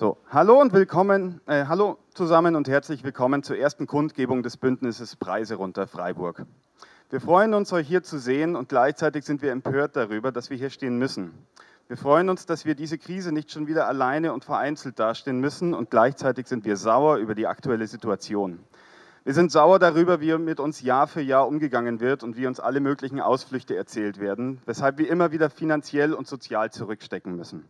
So, hallo und willkommen, äh, hallo zusammen und herzlich willkommen zur ersten Kundgebung des Bündnisses Preise runter Freiburg. Wir freuen uns, euch hier zu sehen und gleichzeitig sind wir empört darüber, dass wir hier stehen müssen. Wir freuen uns, dass wir diese Krise nicht schon wieder alleine und vereinzelt dastehen müssen und gleichzeitig sind wir sauer über die aktuelle Situation. Wir sind sauer darüber, wie mit uns Jahr für Jahr umgegangen wird und wie uns alle möglichen Ausflüchte erzählt werden, weshalb wir immer wieder finanziell und sozial zurückstecken müssen.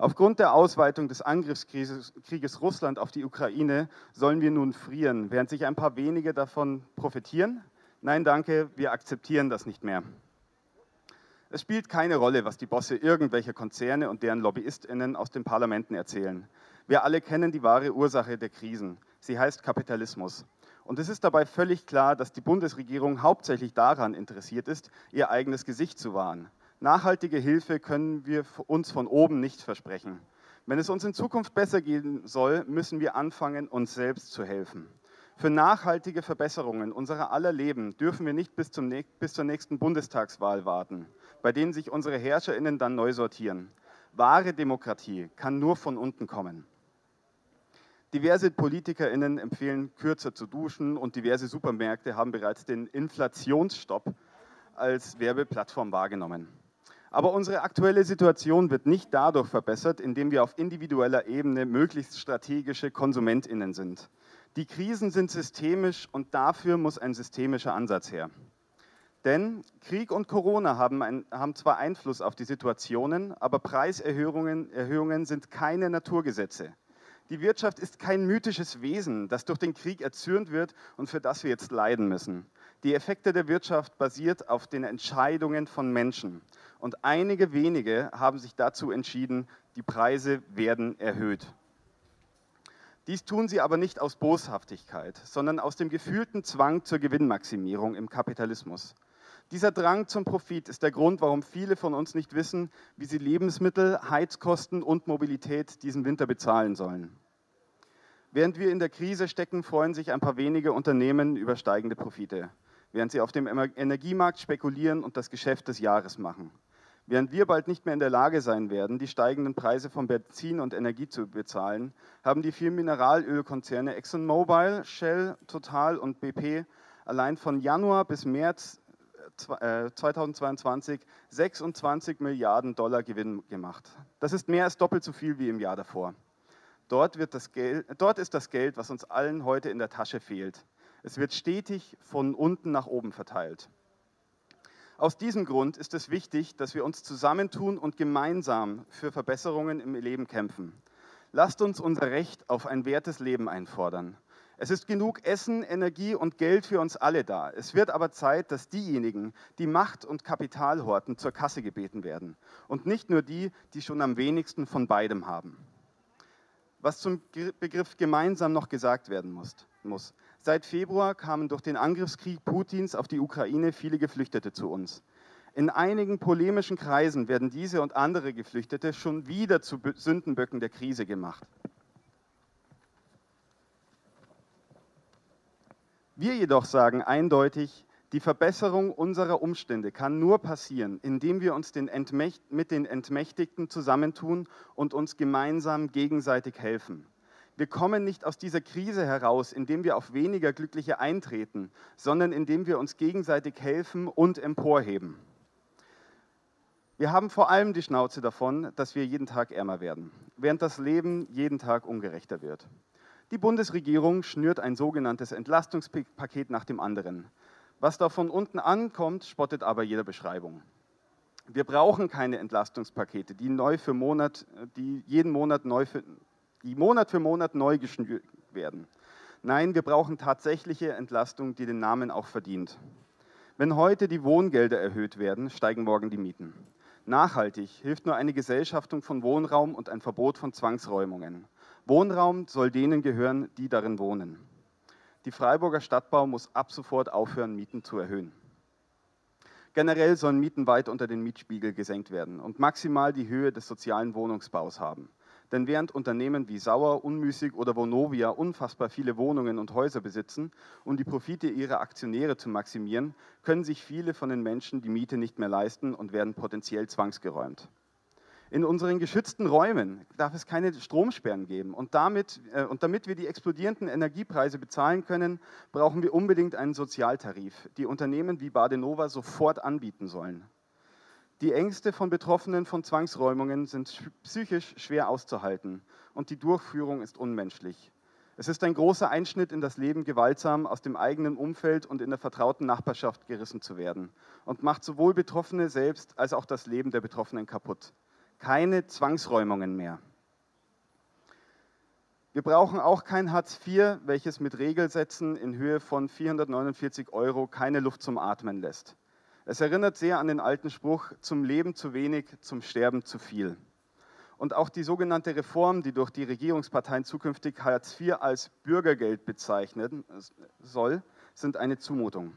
Aufgrund der Ausweitung des Angriffskrieges Russland auf die Ukraine sollen wir nun frieren, während sich ein paar wenige davon profitieren? Nein, danke, wir akzeptieren das nicht mehr. Es spielt keine Rolle, was die Bosse irgendwelcher Konzerne und deren Lobbyistinnen aus den Parlamenten erzählen. Wir alle kennen die wahre Ursache der Krisen. Sie heißt Kapitalismus. Und es ist dabei völlig klar, dass die Bundesregierung hauptsächlich daran interessiert ist, ihr eigenes Gesicht zu wahren. Nachhaltige Hilfe können wir uns von oben nicht versprechen. Wenn es uns in Zukunft besser gehen soll, müssen wir anfangen, uns selbst zu helfen. Für nachhaltige Verbesserungen unserer aller Leben dürfen wir nicht bis, zum, bis zur nächsten Bundestagswahl warten, bei denen sich unsere Herrscherinnen dann neu sortieren. Wahre Demokratie kann nur von unten kommen. Diverse PolitikerInnen empfehlen, kürzer zu duschen und diverse Supermärkte haben bereits den Inflationsstopp als Werbeplattform wahrgenommen. Aber unsere aktuelle Situation wird nicht dadurch verbessert, indem wir auf individueller Ebene möglichst strategische Konsumentinnen sind. Die Krisen sind systemisch und dafür muss ein systemischer Ansatz her. Denn Krieg und Corona haben, ein, haben zwar Einfluss auf die Situationen, aber Preiserhöhungen Erhöhungen sind keine Naturgesetze. Die Wirtschaft ist kein mythisches Wesen, das durch den Krieg erzürnt wird und für das wir jetzt leiden müssen. Die Effekte der Wirtschaft basiert auf den Entscheidungen von Menschen. Und einige wenige haben sich dazu entschieden, die Preise werden erhöht. Dies tun sie aber nicht aus Boshaftigkeit, sondern aus dem gefühlten Zwang zur Gewinnmaximierung im Kapitalismus. Dieser Drang zum Profit ist der Grund, warum viele von uns nicht wissen, wie sie Lebensmittel, Heizkosten und Mobilität diesen Winter bezahlen sollen. Während wir in der Krise stecken, freuen sich ein paar wenige Unternehmen über steigende Profite, während sie auf dem Energiemarkt spekulieren und das Geschäft des Jahres machen. Während wir bald nicht mehr in der Lage sein werden, die steigenden Preise von Benzin und Energie zu bezahlen, haben die vier Mineralölkonzerne ExxonMobil, Shell, Total und BP allein von Januar bis März 2022 äh, 26 Milliarden Dollar Gewinn gemacht. Das ist mehr als doppelt so viel wie im Jahr davor. Dort, wird das Geld, dort ist das Geld, was uns allen heute in der Tasche fehlt. Es wird stetig von unten nach oben verteilt. Aus diesem Grund ist es wichtig, dass wir uns zusammentun und gemeinsam für Verbesserungen im Leben kämpfen. Lasst uns unser Recht auf ein wertes Leben einfordern. Es ist genug Essen, Energie und Geld für uns alle da. Es wird aber Zeit, dass diejenigen, die Macht und Kapital horten, zur Kasse gebeten werden. Und nicht nur die, die schon am wenigsten von beidem haben. Was zum Begriff gemeinsam noch gesagt werden muss. Seit Februar kamen durch den Angriffskrieg Putins auf die Ukraine viele Geflüchtete zu uns. In einigen polemischen Kreisen werden diese und andere Geflüchtete schon wieder zu Sündenböcken der Krise gemacht. Wir jedoch sagen eindeutig, die Verbesserung unserer Umstände kann nur passieren, indem wir uns den mit den Entmächtigten zusammentun und uns gemeinsam gegenseitig helfen. Wir kommen nicht aus dieser Krise heraus, indem wir auf weniger Glückliche eintreten, sondern indem wir uns gegenseitig helfen und emporheben. Wir haben vor allem die Schnauze davon, dass wir jeden Tag ärmer werden, während das Leben jeden Tag ungerechter wird. Die Bundesregierung schnürt ein sogenanntes Entlastungspaket nach dem anderen. Was da von unten ankommt, spottet aber jeder Beschreibung. Wir brauchen keine Entlastungspakete, die, neu für Monat, die jeden Monat neu für, die Monat für Monat neu geschnürt werden. Nein, wir brauchen tatsächliche Entlastung, die den Namen auch verdient. Wenn heute die Wohngelder erhöht werden, steigen morgen die Mieten. Nachhaltig hilft nur eine Gesellschaftung von Wohnraum und ein Verbot von Zwangsräumungen. Wohnraum soll denen gehören, die darin wohnen. Die Freiburger Stadtbau muss ab sofort aufhören, Mieten zu erhöhen. Generell sollen Mieten weit unter den Mietspiegel gesenkt werden und maximal die Höhe des sozialen Wohnungsbaus haben. Denn während Unternehmen wie Sauer, Unmüßig oder Vonovia unfassbar viele Wohnungen und Häuser besitzen, um die Profite ihrer Aktionäre zu maximieren, können sich viele von den Menschen die Miete nicht mehr leisten und werden potenziell zwangsgeräumt. In unseren geschützten Räumen darf es keine Stromsperren geben. Und damit, äh, und damit wir die explodierenden Energiepreise bezahlen können, brauchen wir unbedingt einen Sozialtarif, die Unternehmen wie Badenova sofort anbieten sollen. Die Ängste von Betroffenen von Zwangsräumungen sind psychisch schwer auszuhalten und die Durchführung ist unmenschlich. Es ist ein großer Einschnitt in das Leben, gewaltsam aus dem eigenen Umfeld und in der vertrauten Nachbarschaft gerissen zu werden und macht sowohl Betroffene selbst als auch das Leben der Betroffenen kaputt keine Zwangsräumungen mehr. Wir brauchen auch kein Hartz IV, welches mit Regelsätzen in Höhe von 449 Euro keine Luft zum Atmen lässt. Es erinnert sehr an den alten Spruch, zum Leben zu wenig, zum Sterben zu viel. Und auch die sogenannte Reform, die durch die Regierungsparteien zukünftig Hartz IV als Bürgergeld bezeichnen soll, sind eine Zumutung.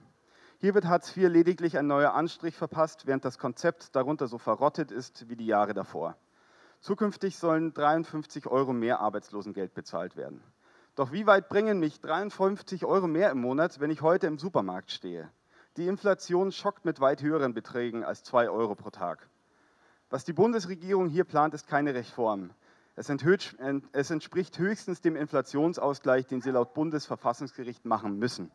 Hier wird Hartz IV lediglich ein neuer Anstrich verpasst, während das Konzept darunter so verrottet ist wie die Jahre davor. Zukünftig sollen 53 Euro mehr Arbeitslosengeld bezahlt werden. Doch wie weit bringen mich 53 Euro mehr im Monat, wenn ich heute im Supermarkt stehe? Die Inflation schockt mit weit höheren Beträgen als 2 Euro pro Tag. Was die Bundesregierung hier plant, ist keine Reform. Es, entspricht höchstens dem Inflationsausgleich, den sie laut Bundesverfassungsgericht machen müssen.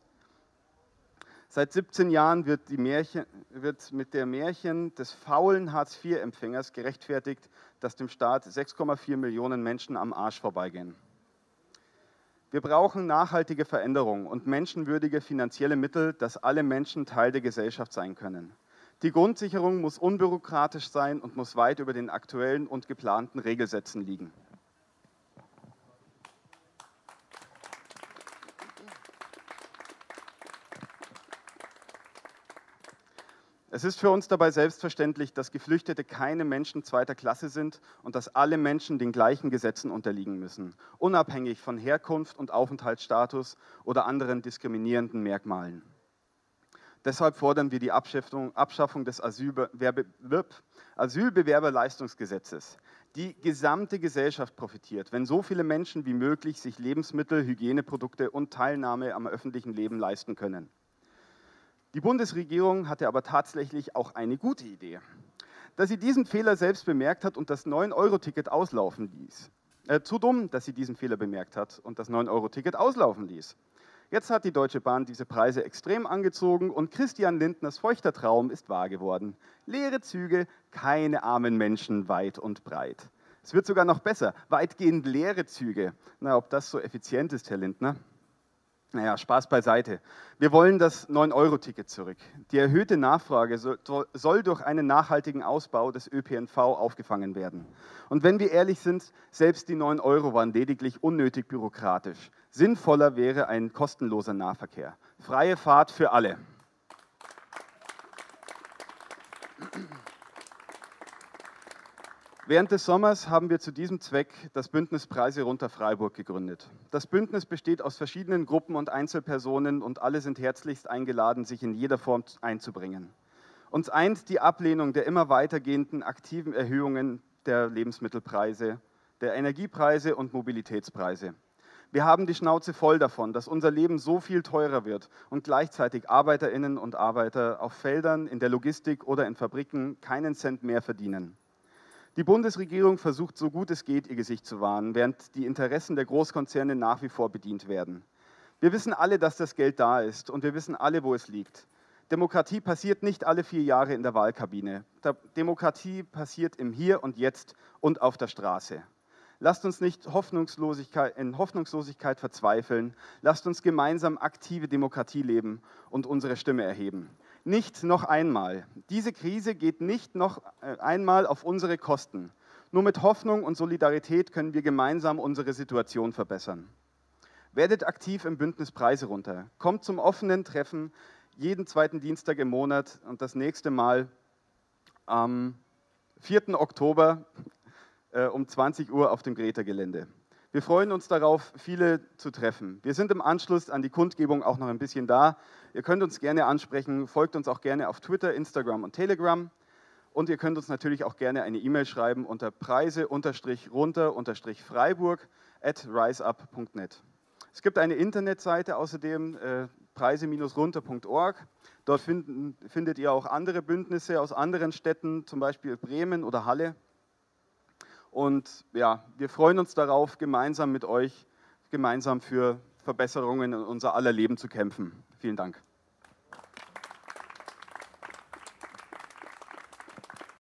Seit 17 Jahren wird, Märchen, wird, mit der Märchen des faulen Hartz-IV-Empfängers gerechtfertigt, dass dem Staat 6,4 Millionen Menschen am Arsch vorbeigehen. Wir brauchen nachhaltige Veränderungen und menschenwürdige finanzielle Mittel, dass alle Menschen Teil der Gesellschaft sein können. Die Grundsicherung muss unbürokratisch sein und muss weit über den aktuellen und geplanten Regelsätzen liegen. Es ist für uns dabei selbstverständlich, dass Geflüchtete keine Menschen zweiter Klasse sind und dass alle Menschen den gleichen Gesetzen unterliegen müssen, unabhängig von Herkunft und Aufenthaltsstatus oder anderen diskriminierenden Merkmalen. Deshalb fordern wir die Abschaffung, des Asylbewerberleistungsgesetzes. Die gesamte Gesellschaft profitiert, wenn so viele Menschen wie möglich sich Lebensmittel, Hygieneprodukte und Teilnahme am öffentlichen Leben leisten können. Die Bundesregierung hatte aber tatsächlich auch eine gute Idee. Dass sie diesen Fehler selbst bemerkt hat und das 9-Euro-Ticket auslaufen ließ. Äh, zu dumm, dass sie diesen Fehler bemerkt hat und das 9-Euro-Ticket auslaufen ließ. Jetzt hat die Deutsche Bahn diese Preise extrem angezogen und Christian Lindners feuchter Traum ist wahr geworden. Leere Züge, keine armen Menschen weit und breit. Es wird sogar noch besser, weitgehend leere Züge. Na, ob das so effizient ist, Herr Lindner? Naja, Spaß beiseite. Wir wollen das 9-Euro-Ticket zurück. Die erhöhte Nachfrage soll durch einen nachhaltigen Ausbau des ÖPNV aufgefangen werden. Und wenn wir ehrlich sind, selbst die 9 Euro waren lediglich unnötig bürokratisch. Sinnvoller wäre ein kostenloser Nahverkehr. Freie Fahrt für alle. Während des Sommers haben wir zu diesem Zweck das Bündnis Preise runter Freiburg gegründet. Das Bündnis besteht aus verschiedenen Gruppen und Einzelpersonen und alle sind herzlichst eingeladen, sich in jeder Form einzubringen. Uns eint die Ablehnung der immer weitergehenden aktiven Erhöhungen der Lebensmittelpreise, der Energiepreise und Mobilitätspreise. Wir haben die Schnauze voll davon, dass unser Leben so viel teurer wird und gleichzeitig Arbeiterinnen und Arbeiter auf Feldern, in der Logistik oder in Fabriken keinen Cent mehr verdienen. Die Bundesregierung versucht, so gut es geht, ihr Gesicht zu wahren, während die Interessen der Großkonzerne nach wie vor bedient werden. Wir wissen alle, dass das Geld da ist und wir wissen alle, wo es liegt. Demokratie passiert nicht alle vier Jahre in der Wahlkabine. Demokratie passiert im Hier und Jetzt und auf der Straße. Lasst uns nicht Hoffnungslosigkeit, in Hoffnungslosigkeit verzweifeln. Lasst uns gemeinsam aktive Demokratie leben und unsere Stimme erheben nicht noch einmal. Diese Krise geht nicht noch äh, einmal auf unsere Kosten. Nur mit Hoffnung und Solidarität können wir gemeinsam unsere Situation verbessern. Werdet aktiv im Bündnis Preise runter. Kommt zum offenen Treffen jeden zweiten Dienstag im Monat und das nächste Mal am 4. Oktober äh, um 20 Uhr auf dem Greta-Gelände. Wir freuen uns darauf, viele zu treffen. Wir sind im Anschluss an die Kundgebung auch noch ein bisschen da. Ihr könnt uns gerne ansprechen, folgt uns auch gerne auf Twitter, Instagram und Telegram. Und ihr könnt uns natürlich auch gerne eine E-Mail schreiben unter preise-runter-freiburg at riseup.net. Es gibt eine Internetseite außerdem, äh, preise-runter.org. Dort finden, findet ihr auch andere Bündnisse aus anderen Städten, zum Beispiel Bremen oder Halle. Und ja, wir freuen uns darauf, gemeinsam mit euch, gemeinsam für Verbesserungen in unser aller Leben zu kämpfen. Vielen Dank.